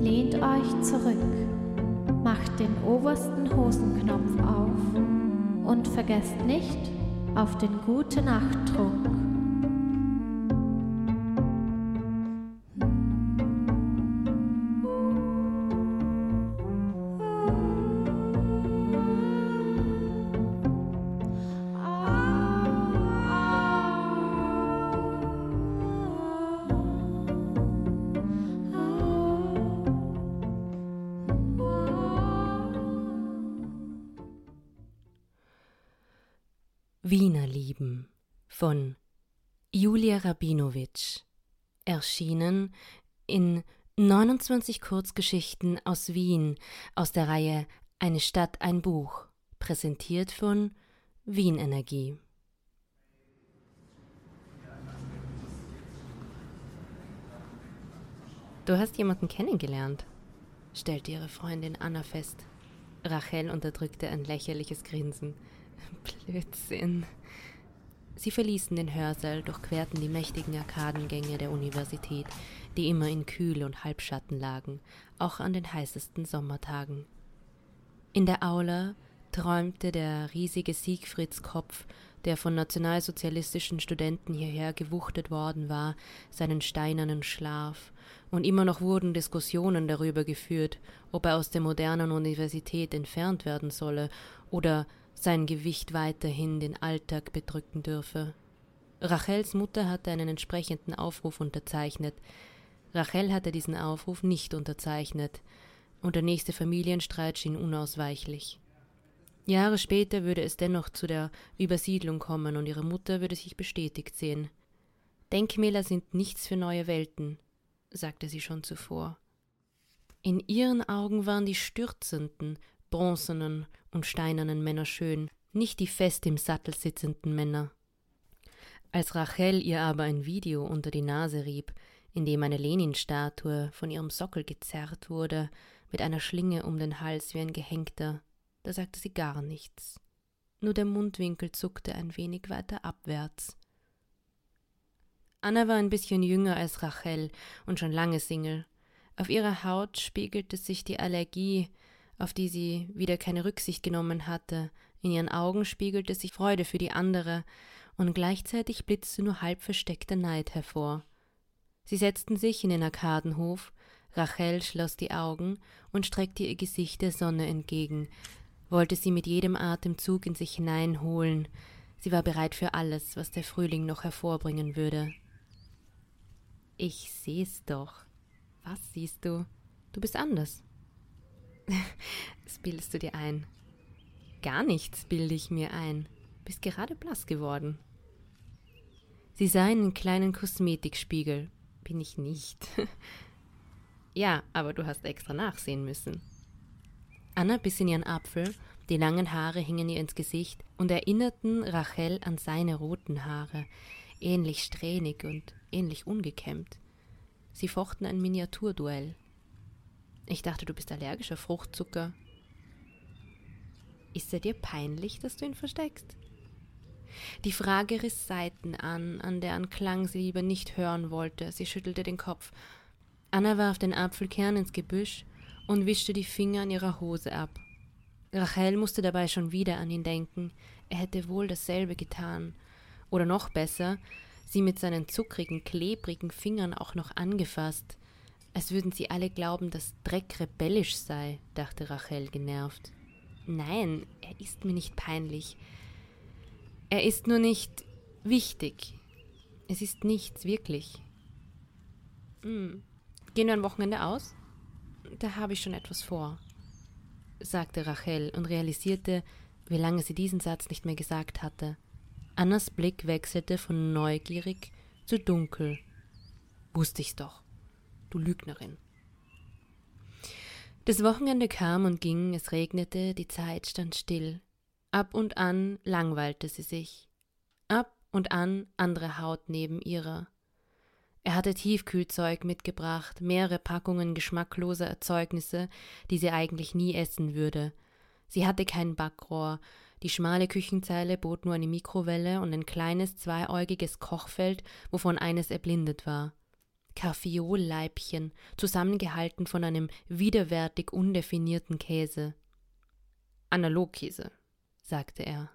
Lehnt euch zurück, macht den obersten Hosenknopf auf und vergesst nicht auf den gute Nacht-Trunk. Wiener Lieben von Julia Rabinowitsch, erschienen in 29 Kurzgeschichten aus Wien aus der Reihe Eine Stadt, ein Buch, präsentiert von Wien Energie. Du hast jemanden kennengelernt, stellte ihre Freundin Anna fest. Rachel unterdrückte ein lächerliches Grinsen. Blödsinn. Sie verließen den Hörsaal, durchquerten die mächtigen Arkadengänge der Universität, die immer in Kühl und Halbschatten lagen, auch an den heißesten Sommertagen. In der Aula träumte der riesige Siegfriedskopf, der von nationalsozialistischen Studenten hierher gewuchtet worden war, seinen steinernen Schlaf, und immer noch wurden Diskussionen darüber geführt, ob er aus der modernen Universität entfernt werden solle oder sein Gewicht weiterhin den Alltag bedrücken dürfe. Rachels Mutter hatte einen entsprechenden Aufruf unterzeichnet. Rachel hatte diesen Aufruf nicht unterzeichnet, und der nächste Familienstreit schien unausweichlich. Jahre später würde es dennoch zu der Übersiedlung kommen und ihre Mutter würde sich bestätigt sehen. Denkmäler sind nichts für neue Welten, sagte sie schon zuvor. In ihren Augen waren die stürzenden, bronzenen und steinernen Männer schön, nicht die fest im Sattel sitzenden Männer. Als Rachel ihr aber ein Video unter die Nase rieb, in dem eine Lenin-Statue von ihrem Sockel gezerrt wurde, mit einer Schlinge um den Hals wie ein Gehängter, da sagte sie gar nichts. Nur der Mundwinkel zuckte ein wenig weiter abwärts. Anna war ein bisschen jünger als Rachel und schon lange Single. Auf ihrer Haut spiegelte sich die Allergie, auf die sie wieder keine Rücksicht genommen hatte, in ihren Augen spiegelte sich Freude für die andere, und gleichzeitig blitzte nur halb versteckter Neid hervor. Sie setzten sich in den Arkadenhof, Rachel schloss die Augen und streckte ihr Gesicht der Sonne entgegen, wollte sie mit jedem Atemzug in sich hineinholen, sie war bereit für alles, was der Frühling noch hervorbringen würde. Ich seh's doch. Was siehst du? Du bist anders. Das bildest du dir ein. Gar nichts bilde ich mir ein. Bist gerade blass geworden. Sie sah einen kleinen Kosmetikspiegel. Bin ich nicht. ja, aber du hast extra nachsehen müssen. Anna biss in ihren Apfel, die langen Haare hingen ihr ins Gesicht und erinnerten Rachel an seine roten Haare, ähnlich strähnig und ähnlich ungekämmt. Sie fochten ein Miniaturduell. Ich dachte, du bist allergisch auf Fruchtzucker. Ist er dir peinlich, dass du ihn versteckst? Die Frage riss Seiten an, an deren Klang sie lieber nicht hören wollte. Sie schüttelte den Kopf. Anna warf den Apfelkern ins Gebüsch und wischte die Finger an ihrer Hose ab. Rachel musste dabei schon wieder an ihn denken. Er hätte wohl dasselbe getan. Oder noch besser, sie mit seinen zuckrigen, klebrigen Fingern auch noch angefasst. Als würden sie alle glauben, dass Dreck rebellisch sei, dachte Rachel genervt. Nein, er ist mir nicht peinlich. Er ist nur nicht wichtig. Es ist nichts, wirklich. Hm. Gehen wir ein Wochenende aus? Da habe ich schon etwas vor, sagte Rachel und realisierte, wie lange sie diesen Satz nicht mehr gesagt hatte. Annas Blick wechselte von neugierig zu dunkel. Wusste ich's doch du Lügnerin. Das Wochenende kam und ging, es regnete, die Zeit stand still. Ab und an langweilte sie sich. Ab und an andere Haut neben ihrer. Er hatte Tiefkühlzeug mitgebracht, mehrere Packungen geschmackloser Erzeugnisse, die sie eigentlich nie essen würde. Sie hatte kein Backrohr, die schmale Küchenzeile bot nur eine Mikrowelle und ein kleines zweiäugiges Kochfeld, wovon eines erblindet war. Kaffeolleibchen, zusammengehalten von einem widerwärtig undefinierten Käse. Analogkäse, sagte er.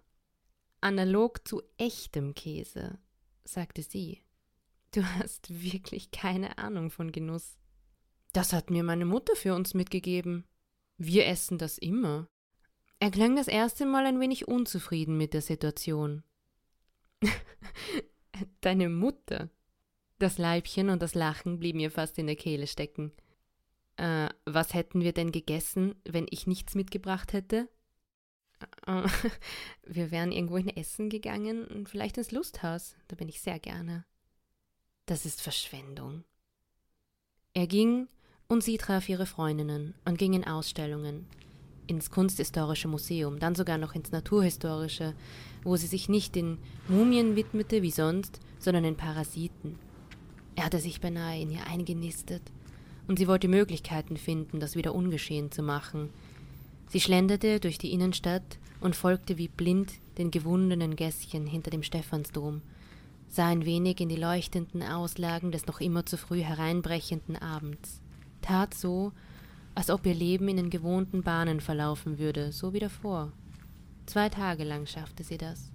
Analog zu echtem Käse, sagte sie. Du hast wirklich keine Ahnung von Genuss. Das hat mir meine Mutter für uns mitgegeben. Wir essen das immer. Er klang das erste Mal ein wenig unzufrieden mit der Situation. Deine Mutter? Das Leibchen und das Lachen blieben ihr fast in der Kehle stecken. Äh, was hätten wir denn gegessen, wenn ich nichts mitgebracht hätte? Äh, wir wären irgendwo in Essen gegangen und vielleicht ins Lusthaus. Da bin ich sehr gerne. Das ist Verschwendung. Er ging und sie traf ihre Freundinnen und ging in Ausstellungen, ins Kunsthistorische Museum, dann sogar noch ins Naturhistorische, wo sie sich nicht den Mumien widmete wie sonst, sondern den Parasiten. Er hatte sich beinahe in ihr eingenistet, und sie wollte Möglichkeiten finden, das wieder ungeschehen zu machen. Sie schlenderte durch die Innenstadt und folgte wie blind den gewundenen Gässchen hinter dem Stephansdom, sah ein wenig in die leuchtenden Auslagen des noch immer zu früh hereinbrechenden Abends, tat so, als ob ihr Leben in den gewohnten Bahnen verlaufen würde, so wie davor. Zwei Tage lang schaffte sie das.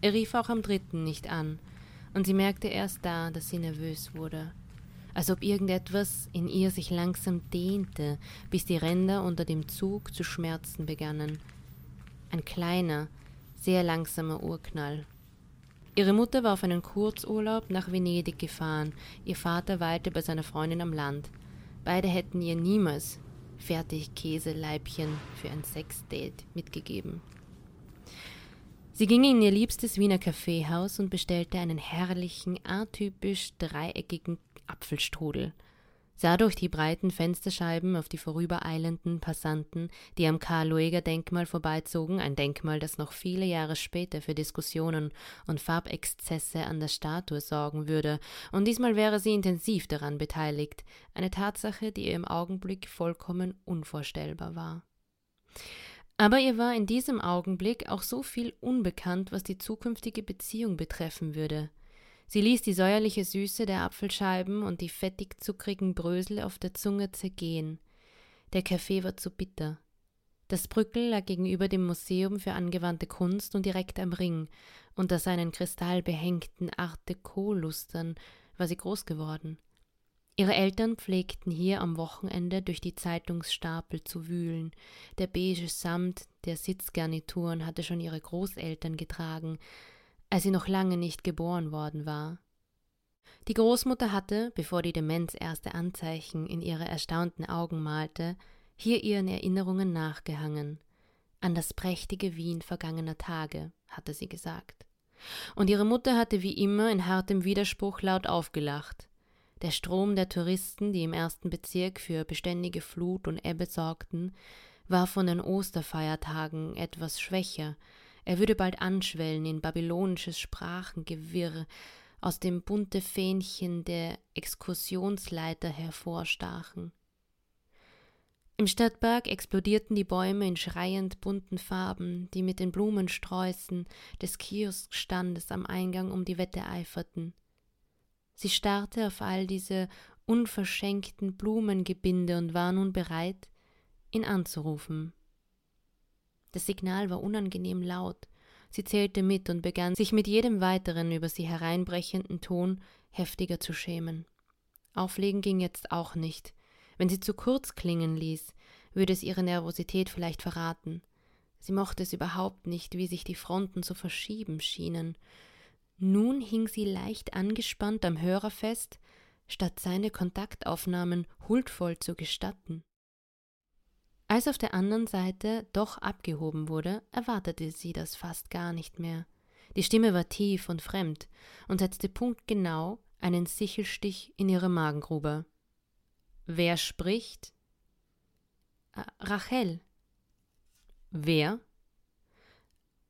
Er rief auch am dritten nicht an, und sie merkte erst da, dass sie nervös wurde, als ob irgendetwas in ihr sich langsam dehnte, bis die Ränder unter dem Zug zu schmerzen begannen. Ein kleiner, sehr langsamer Urknall. Ihre Mutter war auf einen Kurzurlaub nach Venedig gefahren, ihr Vater weilte bei seiner Freundin am Land. Beide hätten ihr niemals Fertigkäseleibchen für ein Sexdate mitgegeben. Sie ging in ihr liebstes Wiener Kaffeehaus und bestellte einen herrlichen, atypisch dreieckigen Apfelstrudel – sah durch die breiten Fensterscheiben auf die vorübereilenden Passanten, die am Karl-Lueger-Denkmal vorbeizogen, ein Denkmal, das noch viele Jahre später für Diskussionen und Farbexzesse an der Statue sorgen würde, und diesmal wäre sie intensiv daran beteiligt, eine Tatsache, die ihr im Augenblick vollkommen unvorstellbar war. Aber ihr war in diesem Augenblick auch so viel unbekannt, was die zukünftige Beziehung betreffen würde – Sie ließ die säuerliche Süße der Apfelscheiben und die fettig zuckrigen Brösel auf der Zunge zergehen. Der Kaffee war zu bitter. Das Brückel lag gegenüber dem Museum für angewandte Kunst und direkt am Ring. Unter seinen kristallbehängten Art Deco-Lustern war sie groß geworden. Ihre Eltern pflegten hier am Wochenende durch die Zeitungsstapel zu wühlen. Der beige Samt der Sitzgarnituren hatte schon ihre Großeltern getragen, als sie noch lange nicht geboren worden war. Die Großmutter hatte, bevor die Demenz erste Anzeichen in ihre erstaunten Augen malte, hier ihren Erinnerungen nachgehangen. An das prächtige Wien vergangener Tage, hatte sie gesagt. Und ihre Mutter hatte wie immer in hartem Widerspruch laut aufgelacht. Der Strom der Touristen, die im ersten Bezirk für beständige Flut und Ebbe sorgten, war von den Osterfeiertagen etwas schwächer, er würde bald anschwellen in babylonisches Sprachengewirr, aus dem bunte Fähnchen der Exkursionsleiter hervorstachen. Im Stadtpark explodierten die Bäume in schreiend bunten Farben, die mit den Blumensträußen des Kioskstandes am Eingang um die Wette eiferten. Sie starrte auf all diese unverschenkten Blumengebinde und war nun bereit, ihn anzurufen. Das Signal war unangenehm laut. Sie zählte mit und begann sich mit jedem weiteren über sie hereinbrechenden Ton heftiger zu schämen. Auflegen ging jetzt auch nicht. Wenn sie zu kurz klingen ließ, würde es ihre Nervosität vielleicht verraten. Sie mochte es überhaupt nicht, wie sich die Fronten zu verschieben schienen. Nun hing sie leicht angespannt am Hörer fest, statt seine Kontaktaufnahmen huldvoll zu gestatten. Als auf der anderen Seite doch abgehoben wurde, erwartete sie das fast gar nicht mehr. Die Stimme war tief und fremd und setzte punktgenau einen Sichelstich in ihre Magengrube. Wer spricht? Äh, Rachel. Wer?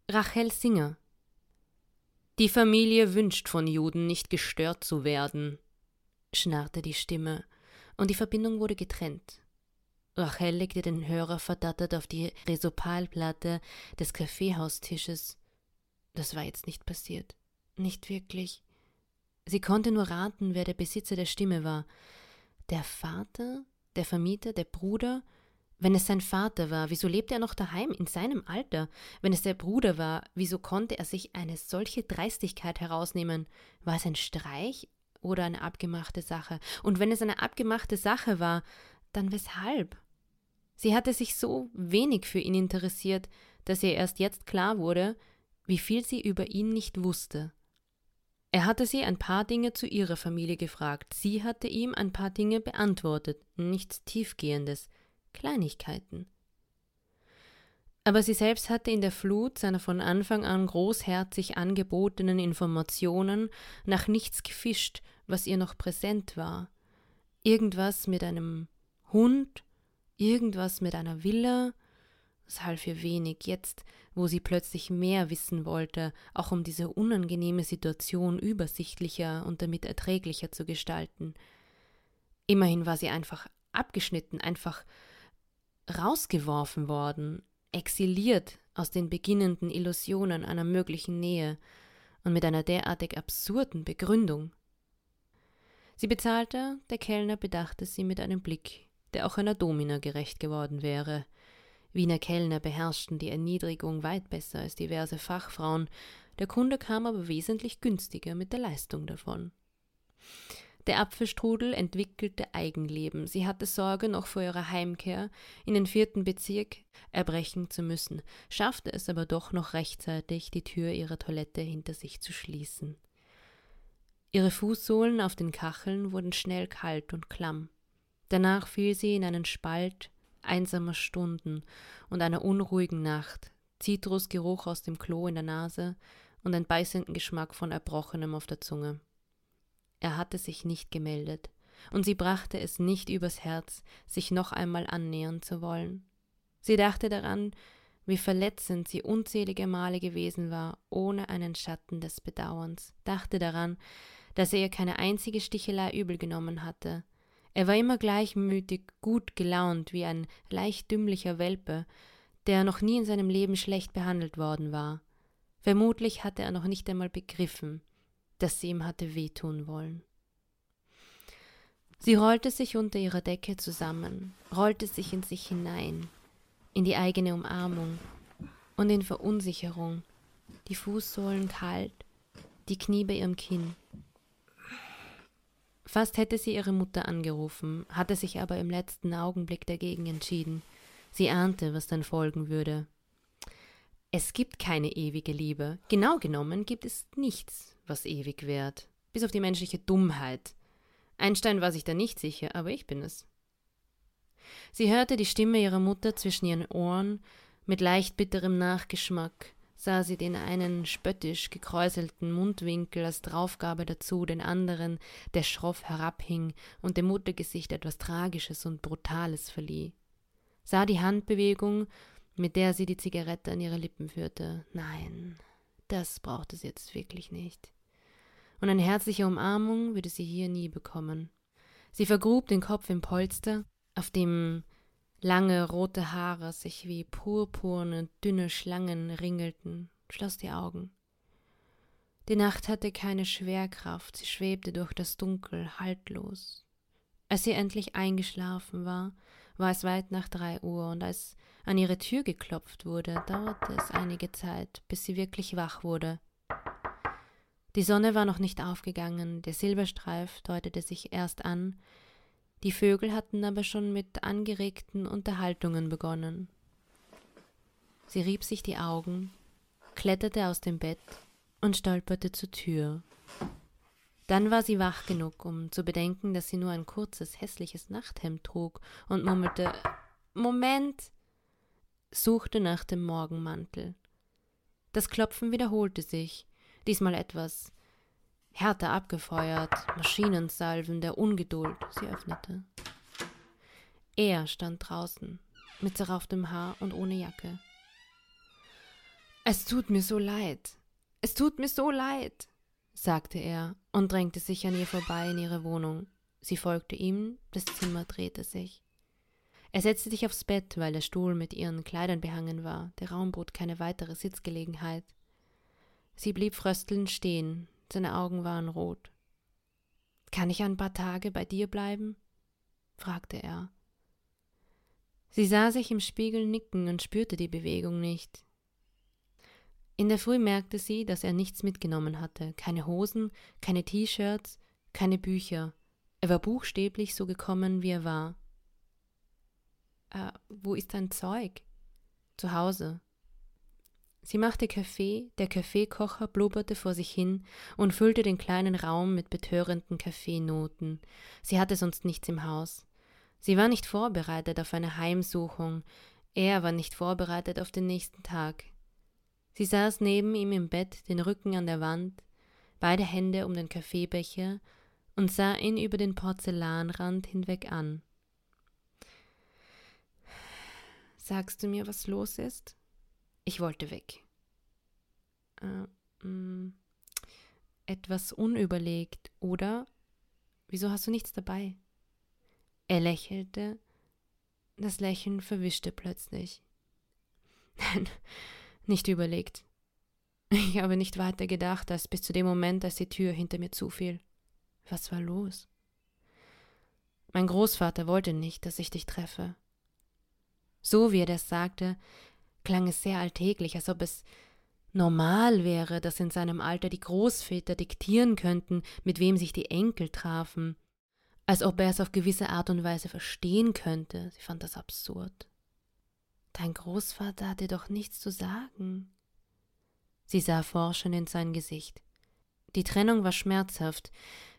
Rachel Singer. Die Familie wünscht von Juden nicht gestört zu werden, schnarrte die Stimme, und die Verbindung wurde getrennt. Rachel legte den Hörer verdattert auf die Resopalplatte des Kaffeehaustisches. Das war jetzt nicht passiert. Nicht wirklich. Sie konnte nur raten, wer der Besitzer der Stimme war. Der Vater, der Vermieter, der Bruder? Wenn es sein Vater war, wieso lebte er noch daheim in seinem Alter? Wenn es der Bruder war, wieso konnte er sich eine solche Dreistigkeit herausnehmen? War es ein Streich oder eine abgemachte Sache? Und wenn es eine abgemachte Sache war, dann weshalb? Sie hatte sich so wenig für ihn interessiert, dass ihr erst jetzt klar wurde, wie viel sie über ihn nicht wusste. Er hatte sie ein paar Dinge zu ihrer Familie gefragt, sie hatte ihm ein paar Dinge beantwortet, nichts Tiefgehendes, Kleinigkeiten. Aber sie selbst hatte in der Flut seiner von Anfang an großherzig angebotenen Informationen nach nichts gefischt, was ihr noch präsent war. Irgendwas mit einem Hund, irgendwas mit einer Villa, es half ihr wenig, jetzt, wo sie plötzlich mehr wissen wollte, auch um diese unangenehme Situation übersichtlicher und damit erträglicher zu gestalten. Immerhin war sie einfach abgeschnitten, einfach rausgeworfen worden, exiliert aus den beginnenden Illusionen einer möglichen Nähe und mit einer derartig absurden Begründung. Sie bezahlte, der Kellner bedachte sie mit einem Blick, der auch einer Domina gerecht geworden wäre. Wiener Kellner beherrschten die Erniedrigung weit besser als diverse Fachfrauen, der Kunde kam aber wesentlich günstiger mit der Leistung davon. Der Apfelstrudel entwickelte Eigenleben. Sie hatte Sorge, noch vor ihrer Heimkehr in den vierten Bezirk erbrechen zu müssen, schaffte es aber doch noch rechtzeitig, die Tür ihrer Toilette hinter sich zu schließen. Ihre Fußsohlen auf den Kacheln wurden schnell kalt und klamm. Danach fiel sie in einen Spalt einsamer Stunden und einer unruhigen Nacht, Zitrusgeruch aus dem Klo in der Nase und einen beißenden Geschmack von Erbrochenem auf der Zunge. Er hatte sich nicht gemeldet, und sie brachte es nicht übers Herz, sich noch einmal annähern zu wollen. Sie dachte daran, wie verletzend sie unzählige Male gewesen war, ohne einen Schatten des Bedauerns, dachte daran, dass er ihr keine einzige Stichelei übel genommen hatte. Er war immer gleichmütig, gut gelaunt, wie ein leicht dümmlicher Welpe, der noch nie in seinem Leben schlecht behandelt worden war. Vermutlich hatte er noch nicht einmal begriffen, dass sie ihm hatte wehtun wollen. Sie rollte sich unter ihrer Decke zusammen, rollte sich in sich hinein, in die eigene Umarmung und in Verunsicherung, die Fußsohlen kalt, die Knie bei ihrem Kinn. Fast hätte sie ihre Mutter angerufen, hatte sich aber im letzten Augenblick dagegen entschieden. Sie ahnte, was dann folgen würde. Es gibt keine ewige Liebe. Genau genommen gibt es nichts, was ewig währt, bis auf die menschliche Dummheit. Einstein war sich da nicht sicher, aber ich bin es. Sie hörte die Stimme ihrer Mutter zwischen ihren Ohren, mit leicht bitterem Nachgeschmack, sah sie den einen spöttisch gekräuselten Mundwinkel als Draufgabe dazu, den anderen, der schroff herabhing und dem Muttergesicht etwas Tragisches und Brutales verlieh. Sah die Handbewegung, mit der sie die Zigarette an ihre Lippen führte. Nein, das brauchte sie jetzt wirklich nicht und eine herzliche Umarmung würde sie hier nie bekommen. Sie vergrub den Kopf im Polster, auf dem lange rote Haare sich wie purpurne, dünne Schlangen ringelten, schloss die Augen. Die Nacht hatte keine Schwerkraft, sie schwebte durch das Dunkel haltlos. Als sie endlich eingeschlafen war, war es weit nach drei Uhr, und als an ihre Tür geklopft wurde, dauerte es einige Zeit, bis sie wirklich wach wurde. Die Sonne war noch nicht aufgegangen, der Silberstreif deutete sich erst an, die Vögel hatten aber schon mit angeregten Unterhaltungen begonnen. Sie rieb sich die Augen, kletterte aus dem Bett und stolperte zur Tür. Dann war sie wach genug, um zu bedenken, dass sie nur ein kurzes, hässliches Nachthemd trug und murmelte Moment, suchte nach dem Morgenmantel. Das Klopfen wiederholte sich, diesmal etwas härter abgefeuert, Maschinensalven der Ungeduld. Sie öffnete. Er stand draußen, mit zerrauftem Haar und ohne Jacke. Es tut mir so leid. Es tut mir so leid, sagte er und drängte sich an ihr vorbei in ihre Wohnung. Sie folgte ihm, das Zimmer drehte sich. Er setzte sich aufs Bett, weil der Stuhl mit ihren Kleidern behangen war. Der Raum bot keine weitere Sitzgelegenheit. Sie blieb fröstelnd stehen, seine Augen waren rot. Kann ich ein paar Tage bei dir bleiben? fragte er. Sie sah sich im Spiegel nicken und spürte die Bewegung nicht. In der Früh merkte sie, dass er nichts mitgenommen hatte, keine Hosen, keine T-Shirts, keine Bücher. Er war buchstäblich so gekommen, wie er war. Äh, wo ist dein Zeug? Zu Hause. Sie machte Kaffee, der Kaffeekocher blubberte vor sich hin und füllte den kleinen Raum mit betörenden Kaffeenoten. Sie hatte sonst nichts im Haus. Sie war nicht vorbereitet auf eine Heimsuchung, er war nicht vorbereitet auf den nächsten Tag. Sie saß neben ihm im Bett, den Rücken an der Wand, beide Hände um den Kaffeebecher und sah ihn über den Porzellanrand hinweg an. Sagst du mir, was los ist? Ich wollte weg. Äh, mh, mm, etwas unüberlegt, oder? Wieso hast du nichts dabei? Er lächelte. Das Lächeln verwischte plötzlich. Nein, nicht überlegt. Ich habe nicht weiter gedacht, als bis zu dem Moment, als die Tür hinter mir zufiel. Was war los? Mein Großvater wollte nicht, dass ich dich treffe. So wie er das sagte, klang es sehr alltäglich, als ob es normal wäre, dass in seinem Alter die Großväter diktieren könnten, mit wem sich die Enkel trafen, als ob er es auf gewisse Art und Weise verstehen könnte. Sie fand das absurd. Dein Großvater hatte doch nichts zu sagen. Sie sah forschend in sein Gesicht. Die Trennung war schmerzhaft,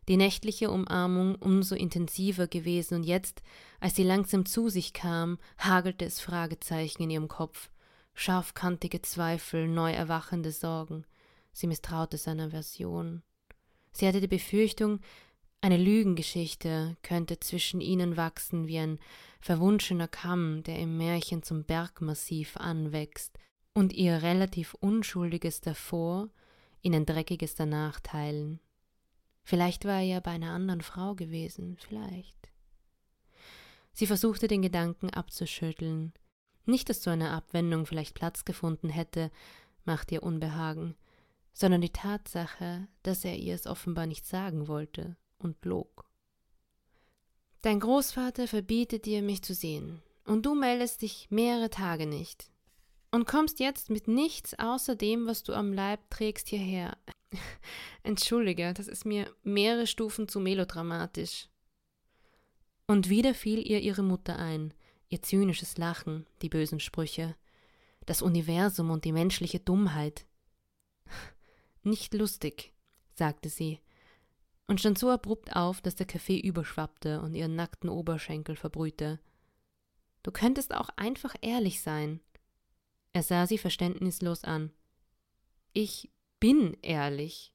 die nächtliche Umarmung umso intensiver gewesen, und jetzt, als sie langsam zu sich kam, hagelte es Fragezeichen in ihrem Kopf, scharfkantige Zweifel, neu erwachende Sorgen. Sie misstraute seiner Version. Sie hatte die Befürchtung, eine Lügengeschichte könnte zwischen ihnen wachsen wie ein verwunschener Kamm, der im Märchen zum Bergmassiv anwächst und ihr relativ Unschuldiges davor in ein Dreckiges danach teilen. Vielleicht war er ja bei einer anderen Frau gewesen, vielleicht. Sie versuchte den Gedanken abzuschütteln. Nicht, dass so eine Abwendung vielleicht Platz gefunden hätte, machte ihr Unbehagen, sondern die Tatsache, dass er ihr es offenbar nicht sagen wollte und log. Dein Großvater verbietet dir, mich zu sehen, und du meldest dich mehrere Tage nicht. Und kommst jetzt mit nichts außer dem, was du am Leib trägst, hierher. Entschuldige, das ist mir mehrere Stufen zu melodramatisch. Und wieder fiel ihr ihre Mutter ein, ihr zynisches Lachen, die bösen Sprüche, das Universum und die menschliche Dummheit. Nicht lustig, sagte sie und stand so abrupt auf, dass der Kaffee überschwappte und ihren nackten Oberschenkel verbrühte. Du könntest auch einfach ehrlich sein. Er sah sie verständnislos an. Ich bin ehrlich.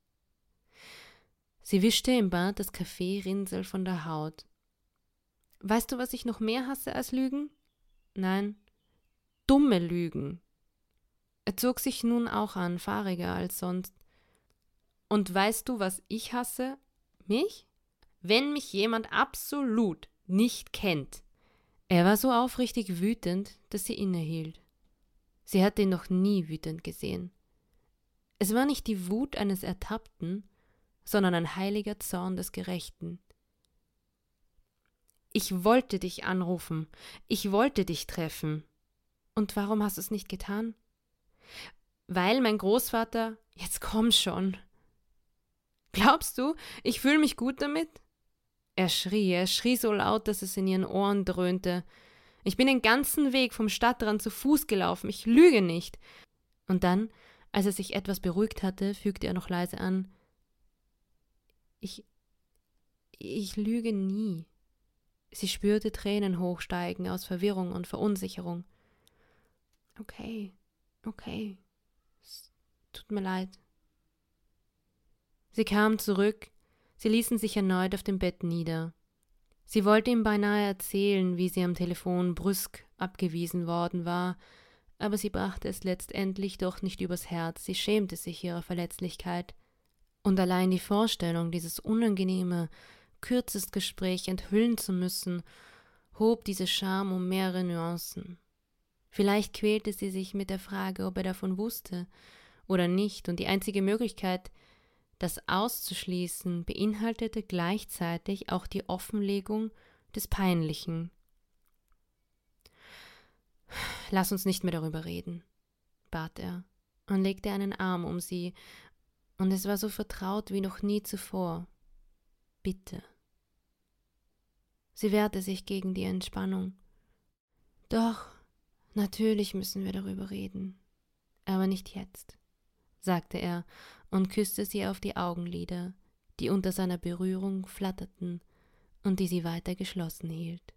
Sie wischte im Bad das Kaffeerinsel von der Haut. Weißt du, was ich noch mehr hasse als Lügen? Nein, dumme Lügen. Er zog sich nun auch an, fahriger als sonst. Und weißt du, was ich hasse? Mich? Wenn mich jemand absolut nicht kennt. Er war so aufrichtig wütend, dass sie innehielt. Sie hatte ihn noch nie wütend gesehen. Es war nicht die Wut eines Ertappten, sondern ein heiliger Zorn des Gerechten. Ich wollte dich anrufen, ich wollte dich treffen. Und warum hast du es nicht getan? Weil mein Großvater. Jetzt komm schon. Glaubst du, ich fühle mich gut damit? Er schrie, er schrie so laut, dass es in ihren Ohren dröhnte. Ich bin den ganzen Weg vom Stadtrand zu Fuß gelaufen, ich lüge nicht. Und dann, als er sich etwas beruhigt hatte, fügte er noch leise an Ich ich lüge nie. Sie spürte Tränen hochsteigen aus Verwirrung und Verunsicherung. Okay, okay. Es tut mir leid. Sie kamen zurück, sie ließen sich erneut auf dem Bett nieder. Sie wollte ihm beinahe erzählen, wie sie am Telefon brüsk abgewiesen worden war, aber sie brachte es letztendlich doch nicht übers Herz, sie schämte sich ihrer Verletzlichkeit. Und allein die Vorstellung, dieses unangenehme, kürzest Gespräch enthüllen zu müssen, hob diese Scham um mehrere Nuancen. Vielleicht quälte sie sich mit der Frage, ob er davon wusste oder nicht, und die einzige Möglichkeit, Das auszuschließen beinhaltete gleichzeitig auch die Offenlegung des Peinlichen. Lass uns nicht mehr darüber reden, bat er und legte einen Arm um sie, und es war so vertraut wie noch nie zuvor. Bitte. Sie wehrte sich gegen die Entspannung. Doch, natürlich müssen wir darüber reden, aber nicht jetzt, sagte er und küsste sie auf die Augenlider, die unter seiner Berührung flatterten und die sie weiter geschlossen hielt.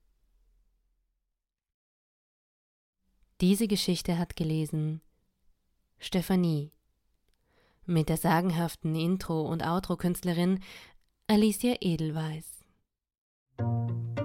Diese Geschichte hat gelesen Stephanie mit der sagenhaften Intro- und Outro-Künstlerin Alicia Edelweiss. Thank you.